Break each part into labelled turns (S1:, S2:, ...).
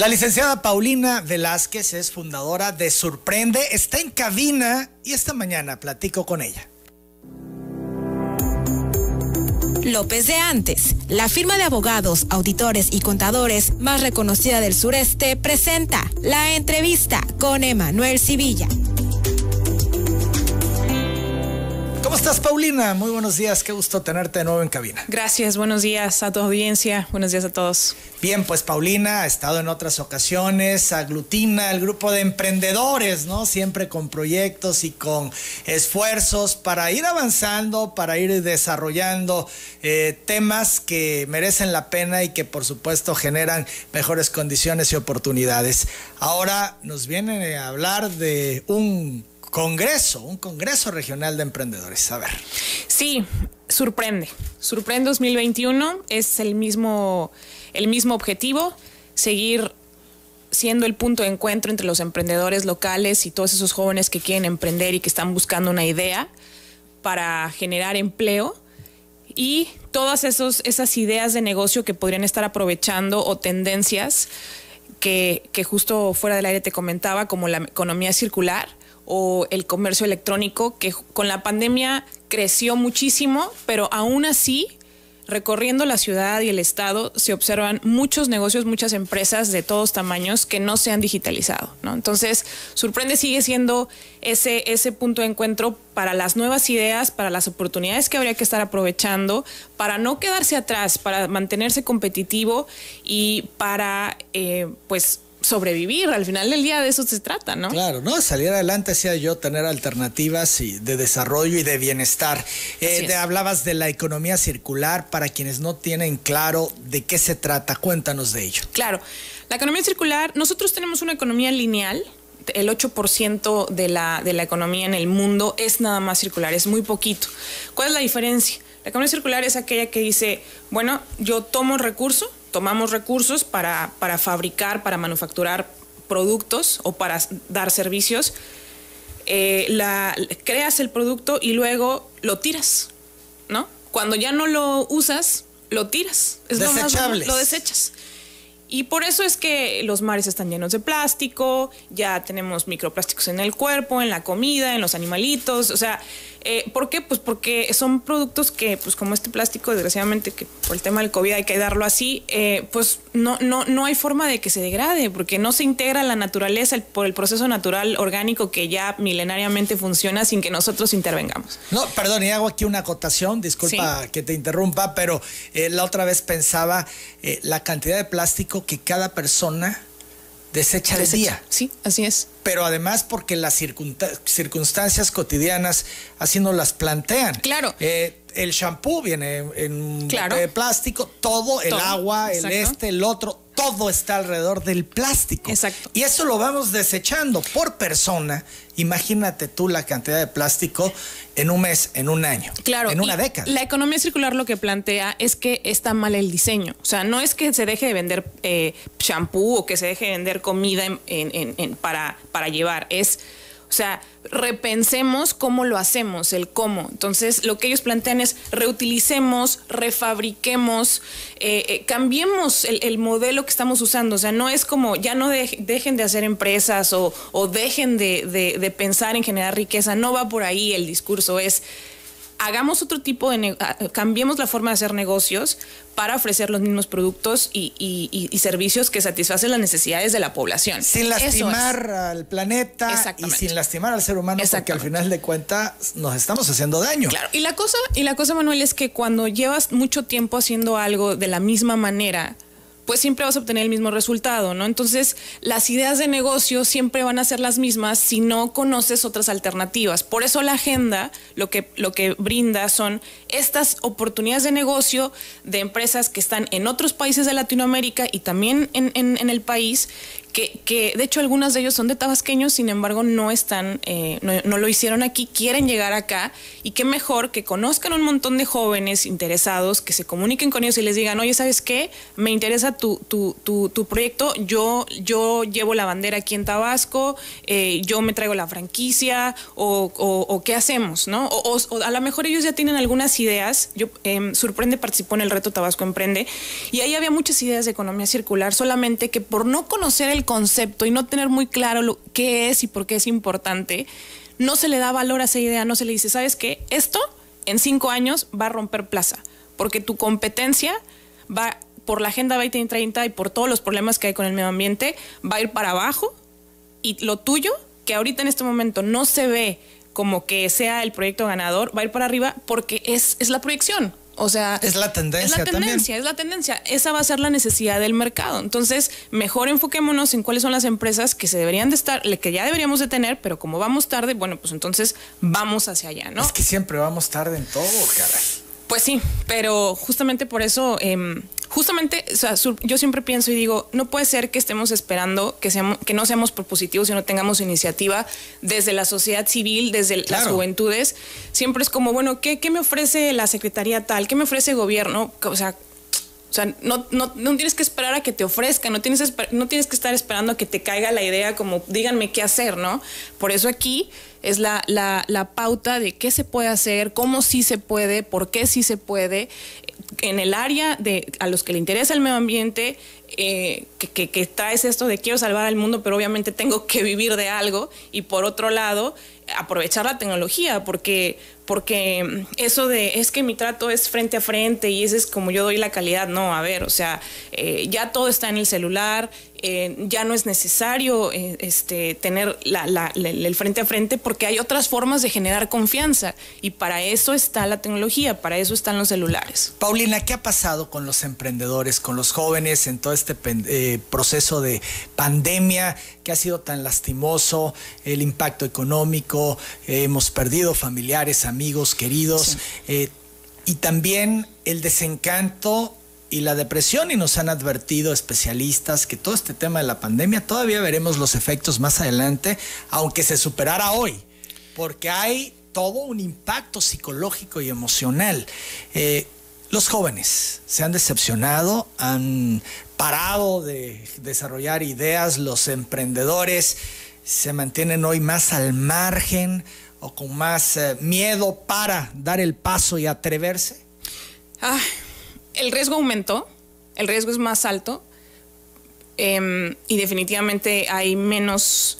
S1: La licenciada Paulina Velázquez es fundadora de Surprende, está en cabina y esta mañana platico con ella.
S2: López de Antes, la firma de abogados, auditores y contadores más reconocida del sureste, presenta la entrevista con Emanuel Civilla.
S1: ¿Cómo estás, Paulina? Muy buenos días, qué gusto tenerte de nuevo en cabina.
S3: Gracias, buenos días a tu audiencia, buenos días a todos.
S1: Bien, pues Paulina ha estado en otras ocasiones, aglutina el grupo de emprendedores, ¿no? Siempre con proyectos y con esfuerzos para ir avanzando, para ir desarrollando eh, temas que merecen la pena y que por supuesto generan mejores condiciones y oportunidades. Ahora nos viene a hablar de un congreso, un congreso regional de emprendedores. A ver.
S3: Sí, sorprende. Sorprende 2021 es el mismo, el mismo objetivo, seguir siendo el punto de encuentro entre los emprendedores locales y todos esos jóvenes que quieren emprender y que están buscando una idea para generar empleo y todas esos, esas ideas de negocio que podrían estar aprovechando o tendencias que, que justo fuera del aire te comentaba, como la economía circular o el comercio electrónico, que con la pandemia creció muchísimo, pero aún así, recorriendo la ciudad y el estado, se observan muchos negocios, muchas empresas de todos tamaños que no se han digitalizado. ¿no? Entonces, Sorprende sigue siendo ese, ese punto de encuentro para las nuevas ideas, para las oportunidades que habría que estar aprovechando, para no quedarse atrás, para mantenerse competitivo y para, eh, pues, sobrevivir. Al final del día de eso se trata, ¿no?
S1: Claro, ¿no? Salir adelante, decía yo, tener alternativas y de desarrollo y de bienestar. Eh, hablabas de la economía circular para quienes no tienen claro de qué se trata. Cuéntanos de ello.
S3: Claro, la economía circular, nosotros tenemos una economía lineal. El 8% de la, de la economía en el mundo es nada más circular, es muy poquito. ¿Cuál es la diferencia? La economía circular es aquella que dice, bueno, yo tomo recurso, tomamos recursos para, para fabricar, para manufacturar productos o para dar servicios, eh, la, creas el producto y luego lo tiras, ¿no? Cuando ya no lo usas, lo tiras.
S1: Es Lo,
S3: lo desechas. Y por eso es que los mares están llenos de plástico, ya tenemos microplásticos en el cuerpo, en la comida, en los animalitos. O sea, eh, ¿por qué? Pues porque son productos que, pues como este plástico, desgraciadamente, que por el tema del COVID hay que darlo así, eh, pues no, no, no hay forma de que se degrade, porque no se integra la naturaleza por el proceso natural orgánico que ya milenariamente funciona sin que nosotros intervengamos.
S1: No, perdón, y hago aquí una acotación, disculpa que te interrumpa, pero eh, la otra vez pensaba la cantidad de plástico que cada persona desecha de día.
S3: Sí, así es.
S1: Pero además porque las circunstancias cotidianas así nos las plantean.
S3: Claro.
S1: Eh, el shampoo viene en plástico, todo, el agua, el este, el otro, todo está alrededor del plástico.
S3: Exacto.
S1: Y eso lo vamos desechando por persona. Imagínate tú la cantidad de plástico en un mes, en un año,
S3: claro,
S1: en una década.
S3: La economía circular lo que plantea es que está mal el diseño. O sea, no es que se deje de vender eh, shampoo o que se deje de vender comida para, para llevar. Es o sea, repensemos cómo lo hacemos, el cómo. Entonces, lo que ellos plantean es reutilicemos, refabriquemos, eh, eh, cambiemos el, modelo que estamos usando. O sea, no es como ya no dejen de hacer empresas o, dejen de pensar en generar riqueza. No va por ahí el discurso, es hagamos otro tipo de, cambiemos la forma de hacer negocios para ofrecer los mismos productos y, servicios que satisfacen las necesidades de la población.
S1: Sin lastimar al planeta y sin lastimar al ser humano, porque al final de cuentas nos estamos haciendo daño.
S3: Claro, y la cosa, y la cosa, Manuel, es que cuando llevas mucho tiempo haciendo algo de la misma manera, pues siempre vas a obtener el mismo resultado, ¿no? Entonces, las ideas de negocio siempre van a ser las mismas si no conoces otras alternativas. Por eso la agenda lo que, lo que brinda son estas oportunidades de negocio de empresas que están en otros países de Latinoamérica y también en, en el país que, que, de hecho algunas de ellos son de tabasqueños, sin embargo no están, eh, no, lo hicieron aquí, quieren llegar acá y qué mejor que conozcan un montón de jóvenes interesados, que se comuniquen con ellos y les digan, oye, ¿sabes qué? Me interesa tu, tu, tu, proyecto, yo, yo llevo la bandera aquí en Tabasco, eh, yo me traigo la franquicia o, o, qué hacemos, ¿no? O, a lo mejor ellos ya tienen algunas ideas, yo, eh, Surprende participó en el reto Tabasco Emprende y ahí había muchas ideas de economía circular, solamente que por no conocer el concepto y no tener muy claro lo, qué es y por qué es importante, no se le da valor a esa idea, no se le dice, ¿sabes qué? Esto en cinco años va a romper plaza, porque tu competencia va por la Agenda 2030 y por todos los problemas que hay con el medio ambiente, va a ir para abajo y lo tuyo, que ahorita en este momento no se ve como que sea el proyecto ganador, va a ir para arriba porque es, es la proyección. O sea,
S1: es la tendencia.
S3: Es la tendencia, es la tendencia. Esa va a ser la necesidad del mercado. Entonces, mejor enfoquémonos en cuáles son las empresas que se deberían de estar, que ya deberíamos de tener, pero como vamos tarde, bueno, pues entonces vamos hacia allá, ¿no?
S1: Es que siempre vamos tarde en todo, caray.
S3: Pues sí, pero justamente por eso eh, justamente, o sea, yo siempre pienso y digo, no puede ser que estemos esperando que, seamos, que no seamos propositivos y no tengamos iniciativa desde la sociedad civil, desde las juventudes. Siempre es como, bueno, ¿qué, ¿qué me ofrece la secretaría tal? ¿Qué me ofrece el gobierno? O sea, o sea, no, no, no, tienes que esperar a que te ofrezcan, no tienes, no tienes que estar esperando a que te caiga la idea como díganme qué hacer, ¿no? Por eso aquí es la, la, la pauta de qué se puede hacer, cómo sí se puede, por qué sí se puede, en el área de a los que le interesa el medio ambiente, eh, que, que, traes esto de quiero salvar al mundo, pero obviamente tengo que vivir de algo, y por otro lado, aprovechar la tecnología, porque, porque eso de es que mi trato es frente a frente y ese es como yo doy la calidad, no, a ver, o sea, eh, ya todo está en el celular, eh, ya no es necesario eh, este, tener el frente a frente porque hay otras formas de generar confianza y para eso está la tecnología, para eso están los celulares.
S1: Paulina, ¿qué ha pasado con los emprendedores, con los jóvenes en todo este proceso de pandemia que ha sido tan lastimoso, el impacto económico, hemos perdido familiares, amigos, queridos, y también el desencanto y la depresión y nos han advertido especialistas que todo este tema de la pandemia todavía veremos los efectos más adelante, aunque se superara hoy, porque hay todo un impacto psicológico y emocional. Eh, los jóvenes se han decepcionado, han parado de desarrollar ideas, los emprendedores se mantienen hoy más al margen o con más eh, miedo para dar el paso y atreverse.
S3: Ah, el riesgo aumentó, el riesgo es más alto em, y definitivamente hay menos...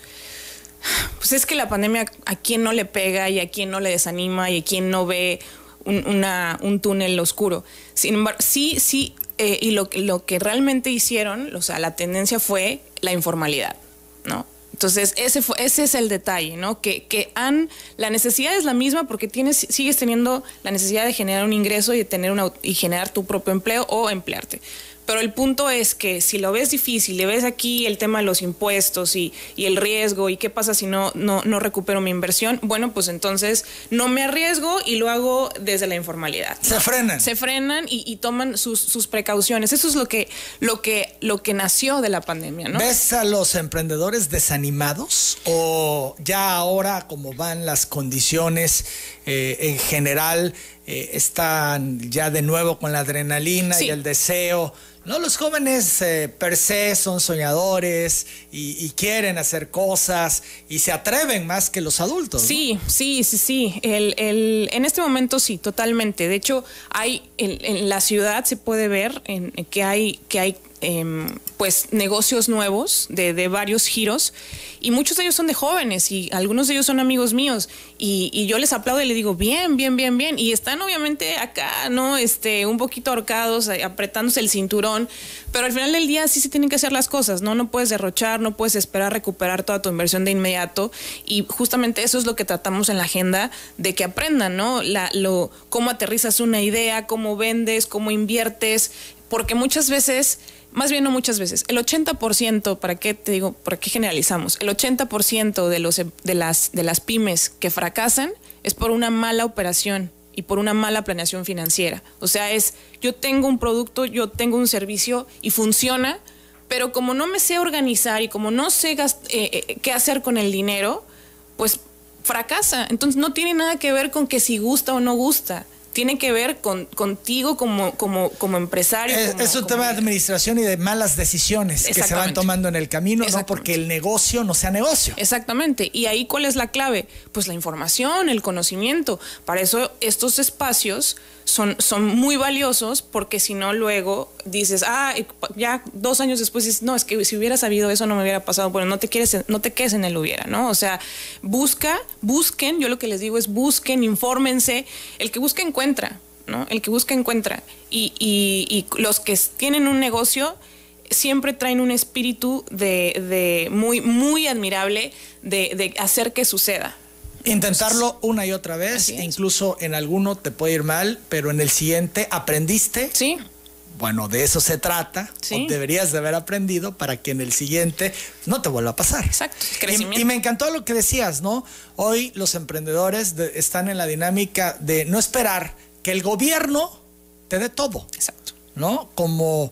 S3: Pues es que la pandemia a quien no le pega y a quien no le desanima y a quien no ve un, túnel oscuro. Sin embargo, sí, sí, eh, y lo, lo que realmente hicieron, o sea, la tendencia fue la informalidad, ¿no? Entonces, ese, fue, ese es el detalle, ¿no? Que, que han, la necesidad es la misma porque tienes, sigues teniendo la necesidad de generar un ingreso y, de tener una, y generar tu propio empleo o emplearte. Pero el punto es que si lo ves difícil, le ves aquí el tema de los impuestos y, el riesgo y qué pasa si no, no, no, recupero mi inversión, bueno, pues entonces no me arriesgo y lo hago desde la informalidad.
S1: Se frenan.
S3: Se frenan y, toman sus, precauciones. Eso es lo que, lo, que, lo que nació de la pandemia, ¿no?
S1: ¿Ves a los emprendedores desanimados o ya ahora como van las condiciones eh, en general eh, están ya de nuevo con la adrenalina y el deseo? No, los jóvenes eh, per se son soñadores y, quieren hacer cosas y se atreven más que los adultos.
S3: Sí, sí, sí, sí. En este momento sí, totalmente. De hecho, hay en, la ciudad se puede ver que hay que hay Em, pues negocios nuevos de, de, varios giros y muchos de ellos son de jóvenes y algunos de ellos son amigos míos y, yo les aplaudo y les digo bien, bien, bien, bien y están obviamente acá, ¿no? Este, un poquito ahorcados, eh, apretándose el cinturón, pero al final del día sí se tienen que hacer las cosas, ¿no? No puedes derrochar, no puedes esperar recuperar toda tu inversión de inmediato y justamente eso es lo que tratamos en la agenda de que aprendan, ¿no? Lo, cómo aterrizas una idea, cómo vendes, cómo inviertes, porque muchas veces más bien no muchas veces, el 80%, ¿para qué te digo, para qué generalizamos? El 80% de, los, de, las, de las pymes que fracasan es por una mala operación y por una mala planeación financiera. O sea, es yo tengo un producto, yo tengo un servicio y funciona, pero como no me sé organizar y como no sé eh, eh, qué hacer con el dinero, pues fracasa. Entonces no tiene nada que ver con que si gusta o no gusta tiene que ver con, contigo como, como, como empresario.
S1: Es, un tema de administración y de malas decisiones que se van tomando en el camino, no porque el negocio no sea negocio.
S3: Exactamente. Y ahí cuál es la clave? Pues la información, el conocimiento. Para eso estos espacios son, son muy valiosos porque si no luego dices, ah, ya dos años después dices, no, es que si hubiera sabido eso no me hubiera pasado. Bueno, no te, quieres, no te quedes en el hubiera, ¿no? O sea, busca, busquen, yo lo que les digo es busquen, infórmense. El que busca encuentra, ¿no? El que busca encuentra. Y, y, los que tienen un negocio siempre traen un espíritu de, de muy, muy admirable de, de hacer que suceda.
S1: Intentarlo una y otra vez, incluso en alguno te puede ir mal, pero en el siguiente aprendiste.
S3: Sí.
S1: Bueno, de eso se trata. deberías de haber aprendido para que en el siguiente no te vuelva a pasar.
S3: Exacto.
S1: Y, me encantó lo que decías, ¿no? Hoy los emprendedores están en la dinámica de no esperar que el gobierno te dé todo.
S3: Exacto.
S1: ¿No? Como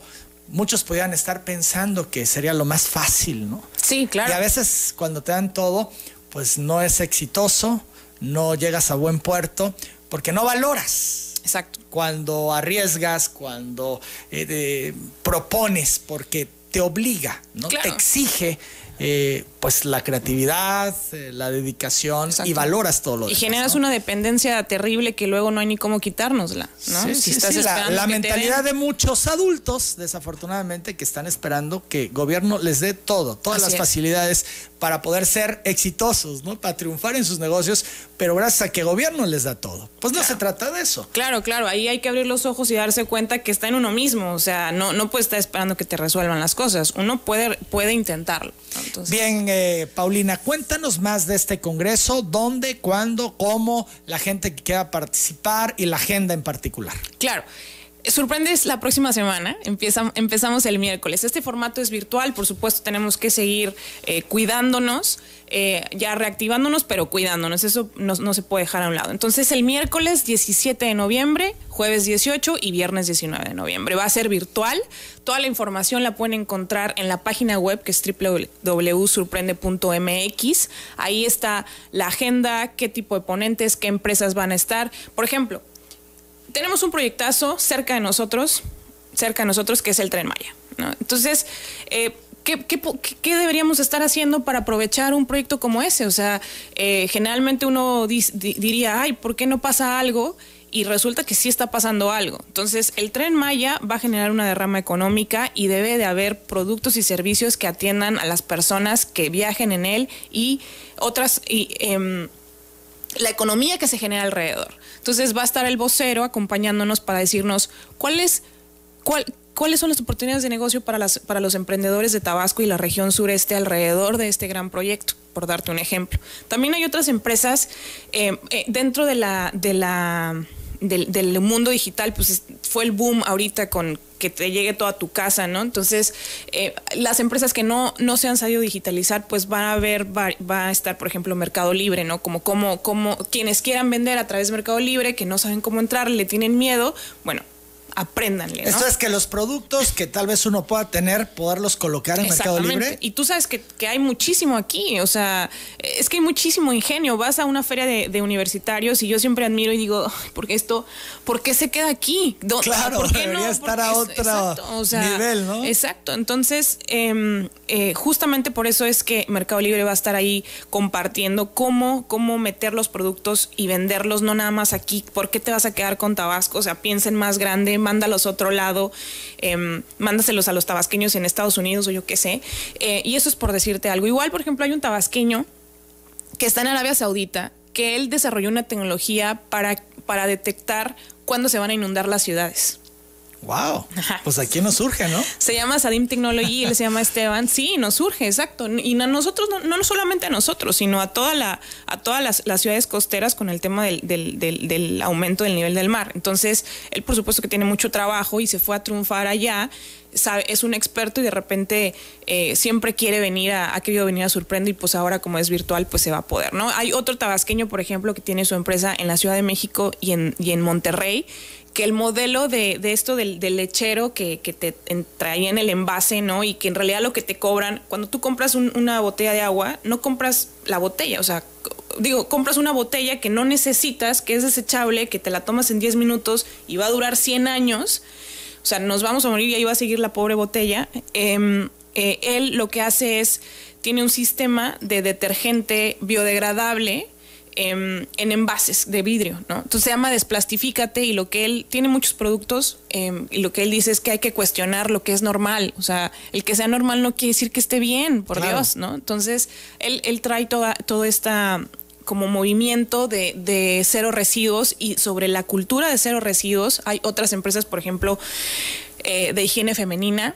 S1: muchos podrían estar pensando que sería lo más fácil, ¿no?
S3: Sí, claro.
S1: Y a veces cuando te dan todo, pues no es exitoso, no llegas a buen puerto, porque no valoras.
S3: Exacto.
S1: Cuando arriesgas, cuando eh, propones, porque te obliga, ¿no? Te exige eh, pues la creatividad, eh, la dedicación y valoras todo lo
S3: Y generas una dependencia terrible que luego no hay ni cómo quitárnosla, ¿no?
S1: si estás la, la mentalidad de muchos adultos, desafortunadamente, que están esperando que el gobierno les dé todo, todas las facilidades para poder ser exitosos, ¿no? Para triunfar en sus negocios, pero gracias a que el gobierno les da todo. Pues no se trata de eso.
S3: Claro, claro, ahí hay que abrir los ojos y darse cuenta que está en uno mismo, o sea, no, no puede estar esperando que te resuelvan las cosas, uno puede, puede intentarlo.
S1: Bien, eh, Paulina, cuéntanos más de este congreso, dónde, cuándo, cómo, la gente que quiera participar y la agenda en particular.
S3: Claro. Sorprendes la próxima semana, Empieza, empezamos el miércoles. Este formato es virtual, por supuesto tenemos que seguir eh, cuidándonos, eh, ya reactivándonos, pero cuidándonos, eso no, no, se puede dejar a un lado. Entonces el miércoles 17 de noviembre, jueves 18 y viernes 19 de noviembre. Va a ser virtual, toda la información la pueden encontrar en la página web que es www.surprende.mx. Ahí está la agenda, qué tipo de ponentes, qué empresas van a estar. Por ejemplo, tenemos un proyectazo cerca de nosotros, cerca de nosotros, que es el Tren Maya. Entonces, eh, ¿qué, deberíamos estar haciendo para aprovechar un proyecto como ese? O sea, eh, generalmente uno diría, ay, ¿por qué no pasa algo? Y resulta que sí está pasando algo. Entonces, el tren Maya va a generar una derrama económica y debe de haber productos y servicios que atiendan a las personas que viajen en él y otras, y, em, la economía que se genera alrededor. Entonces va a estar el vocero acompañándonos para decirnos cuáles cuáles son las oportunidades de negocio para, las, para los emprendedores de Tabasco y la región sureste alrededor de este gran proyecto, por darte un ejemplo. También hay otras empresas eh, eh, dentro de la, de la del, mundo digital, pues fue el boom ahorita con que te llegue toda tu casa, ¿no? Entonces, eh, las empresas que no, no se han sabido digitalizar, pues van a ver, va, a estar, por ejemplo, Mercado Libre, ¿no? Como, como, como quienes quieran vender a través de Mercado Libre, que no saben cómo entrar, le tienen miedo, bueno, apréndanle.
S1: Esto es que los productos que tal vez uno pueda tener, poderlos colocar en Mercado Libre.
S3: Y tú sabes que, hay muchísimo aquí, o sea, es que hay muchísimo ingenio. Vas a una feria de, universitarios y yo siempre admiro y digo, ¿por qué esto, por qué se queda aquí?
S1: Claro, debería estar a otro nivel, ¿no?
S3: Exacto, entonces, em, eh, justamente por eso es que Mercado Libre va a estar ahí compartiendo cómo, cómo meter los productos y venderlos, no nada más aquí. ¿Por qué te vas a quedar con Tabasco? O sea, piensen más grande, mándalos a otro lado, eh, mándaselos a los tabasqueños en Estados Unidos o yo qué sé. Eh, y eso es por decirte algo. Igual, por ejemplo, hay un tabasqueño que está en Arabia Saudita, que él desarrolló una tecnología para, para detectar cuándo se van a inundar las ciudades.
S1: Wow. Pues aquí nos surge, ¿no?
S3: Se llama Sadim Technology, él se llama Esteban. Sí, nos surge, exacto. Y a nosotros, no, no solamente a nosotros, sino a toda la, a todas las, ciudades costeras con el tema del, del, aumento del nivel del mar. Entonces, él por supuesto que tiene mucho trabajo y se fue a triunfar allá. Sabe, es un experto y de repente eh, siempre quiere venir a, ha querido venir a Surprende y pues ahora como es virtual pues se va a poder, ¿no? Hay otro tabasqueño, por ejemplo, que tiene su empresa en la Ciudad de México y en, y en Monterrey que el modelo de, esto del, lechero que, te traía en el envase, ¿no? Y que en realidad lo que te cobran, cuando tú compras una botella de agua, no compras la botella, o sea, digo, compras una botella que no necesitas, que es desechable, que te la tomas en 10 minutos y va a durar 100 años. O sea, nos vamos a morir y ahí va a seguir la pobre botella. Em, eh, él lo que hace es, tiene un sistema de detergente biodegradable em, en envases de vidrio, ¿no? Entonces se llama Desplastifícate y lo que él tiene muchos productos em, y lo que él dice es que hay que cuestionar lo que es normal. O sea, el que sea normal no quiere decir que esté bien, por Dios, ¿no? Entonces él, él trae toda, toda esta como movimiento de, cero residuos y sobre la cultura de cero residuos hay otras empresas, por ejemplo, eh, de higiene femenina,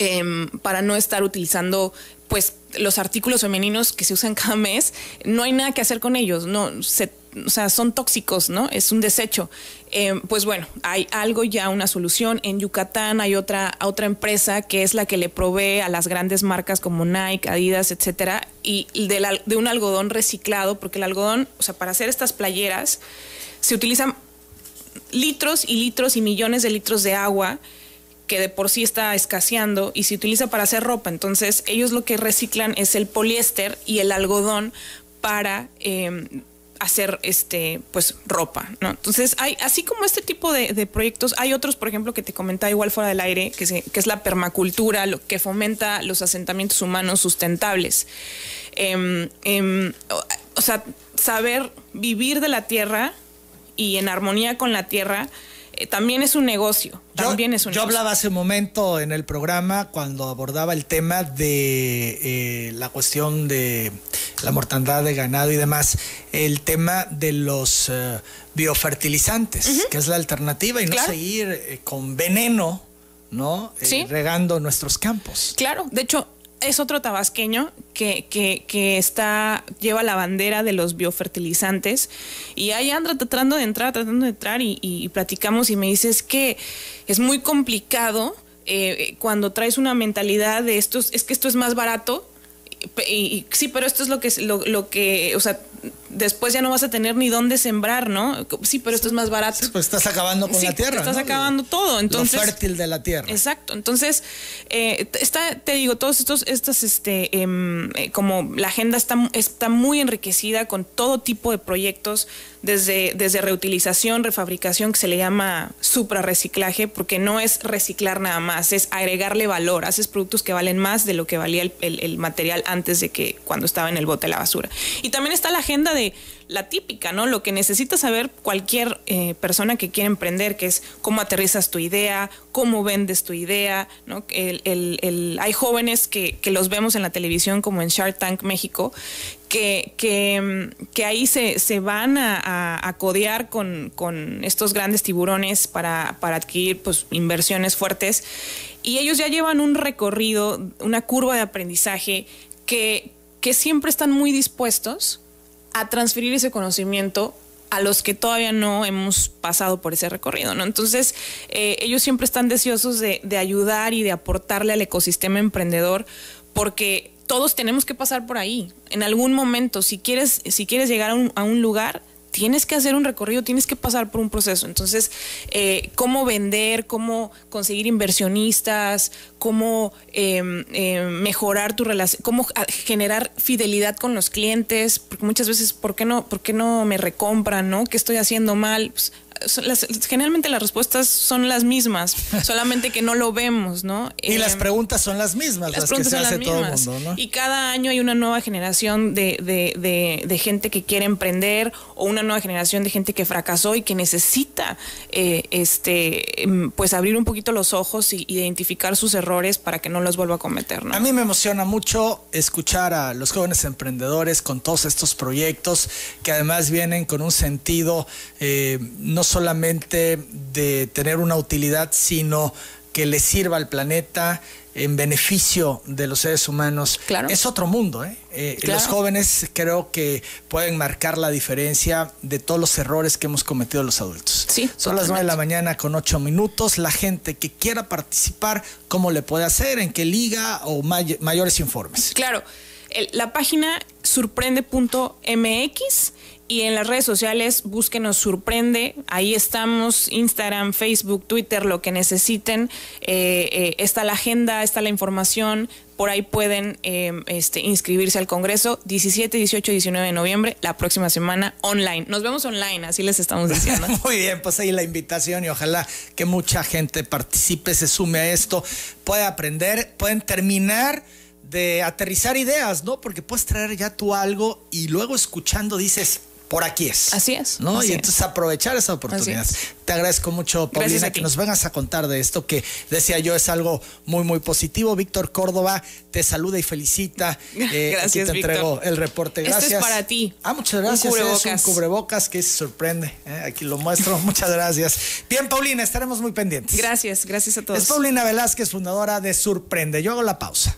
S3: em, para no estar utilizando pues los artículos femeninos que se usan cada mes, no hay nada que hacer con ellos, no se o sea, son tóxicos, ¿no? Es un desecho. Eh, pues bueno, hay algo ya, una solución. En Yucatán hay otra, otra empresa que es la que le provee a las grandes marcas como Nike, Adidas, etcétera, y de, de un algodón reciclado, porque el algodón, o sea, para hacer estas playeras se utilizan litros y litros y millones de litros de agua que de por sí está escaseando y se utiliza para hacer ropa. Entonces, ellos lo que reciclan es el poliéster y el algodón para eh, hacer este pues ropa, ¿no? Entonces hay así como este tipo de, proyectos, hay otros, por ejemplo, que te comentaba igual fuera del aire, que, que es la permacultura, lo que fomenta los asentamientos humanos sustentables. Em, em, o sea, saber vivir de la tierra y en armonía con la tierra eh, también es un negocio. También
S1: yo,
S3: es un
S1: yo hablaba hace un momento en el programa cuando abordaba el tema de eh, la cuestión de la mortandad de ganado y demás, el tema de los eh, biofertilizantes, que es la alternativa y no seguir con veneno, ¿no? regando nuestros campos.
S3: Claro, de hecho, es otro tabasqueño que, que, está, lleva la bandera de los biofertilizantes y ahí anda tratando de entrar, tratando de entrar y, platicamos y me dices que es muy complicado eh, cuando traes una mentalidad de estos, es que esto es más barato y, sí, pero esto es lo que, lo, lo que, o sea, después ya no vas a tener ni dónde sembrar, ¿no? Sí, pero esto es más barato.
S1: pues estás acabando con la tierra.
S3: Estás acabando todo. Entonces,
S1: lo fértil de la tierra.
S3: Exacto. Entonces, eh, está, te digo, todos estos, estas, este, em, eh, como la agenda está, está muy enriquecida con todo tipo de proyectos, desde, desde reutilización, refabricación, que se le llama suprarreciclaje, porque no es reciclar nada más, es agregarle valor. Haces productos que valen más de lo que valía el, el material antes de que cuando estaba en el bote de la basura. Y también está la agenda de la típica, ¿no? Lo que necesita saber cualquier eh, persona que quiere emprender, que es cómo aterrizas tu idea, cómo vendes tu idea, ¿no? El, hay jóvenes que, los vemos en la televisión, como en Shark Tank México, que, que, ahí se, se van a, codear con, estos grandes tiburones para, para adquirir pues, inversiones fuertes. Y ellos ya llevan un recorrido, una curva de aprendizaje que, que siempre están muy dispuestos a transferir ese conocimiento a los que todavía no hemos pasado por ese recorrido, ¿no? Entonces, eh, ellos siempre están deseosos de, ayudar y de aportarle al ecosistema emprendedor porque todos tenemos que pasar por ahí. En algún momento, si quieres, si quieres llegar a un lugar, tienes que hacer un recorrido, tienes que pasar por un proceso. Entonces, eh, cómo vender, cómo conseguir inversionistas, cómo em, em, mejorar tu relación, cómo generar fidelidad con los clientes, porque muchas veces, ¿por qué no, por qué no me recompran, no? ¿Qué estoy haciendo mal? Pues, generalmente las respuestas son las mismas, solamente que no lo vemos, ¿no?
S1: Y las em, preguntas son las mismas, las, que se hace todo el mundo, ¿no?
S3: Y cada año hay una nueva generación de, de, de, gente que quiere emprender o una nueva generación de gente que fracasó y que necesita eh, este em, pues abrir un poquito los ojos y identificar sus errores para que no los vuelva a cometer, ¿no?
S1: A mí me emociona mucho escuchar a los jóvenes emprendedores con todos estos proyectos que además vienen con un sentido eh, no solamente de tener una utilidad, sino que le sirva al planeta en beneficio de los seres humanos.
S3: Claro.
S1: Es otro mundo. ¿eh? eh los jóvenes creo que pueden marcar la diferencia de todos los errores que hemos cometido los adultos.
S3: Sí,
S1: Son las nueve de la mañana con ocho minutos. La gente que quiera participar, ¿cómo le puede hacer? ¿En qué liga o mayores informes?
S3: Claro. la página surprende.mx y en las redes sociales búsquenos Surprende, ahí estamos, Instagram, Facebook, Twitter, lo que necesiten, eh, eh, está la agenda, está la información, por ahí pueden eh, este, inscribirse al Congreso 17, 18 y 19 de noviembre, la próxima semana online. Nos vemos online, así les estamos diciendo.
S1: Muy bien, pues ahí la invitación y ojalá que mucha gente participe, se sume a esto, pueda aprender, pueden terminar de aterrizar ideas, ¿no? Porque puedes traer ya tú algo y luego escuchando dices, por aquí es.
S3: Así es.
S1: ¿no?
S3: y
S1: entonces aprovechar esa oportunidad. Te agradezco mucho, Paulina, que nos vengas a contar de esto que decía yo es algo muy, muy positivo. Víctor Córdoba te saluda y felicita.
S3: Eh, gracias,
S1: aquí te entrego el reporte. Gracias.
S3: Este es para ti.
S1: Ah, muchas gracias. Un cubrebocas, es un cubrebocas que se sorprende. ¿eh? Aquí lo muestro. muchas gracias. Bien, Paulina, estaremos muy pendientes.
S3: Gracias, gracias a todos.
S1: Es Paulina Velázquez, fundadora de Surprende. Yo hago la pausa.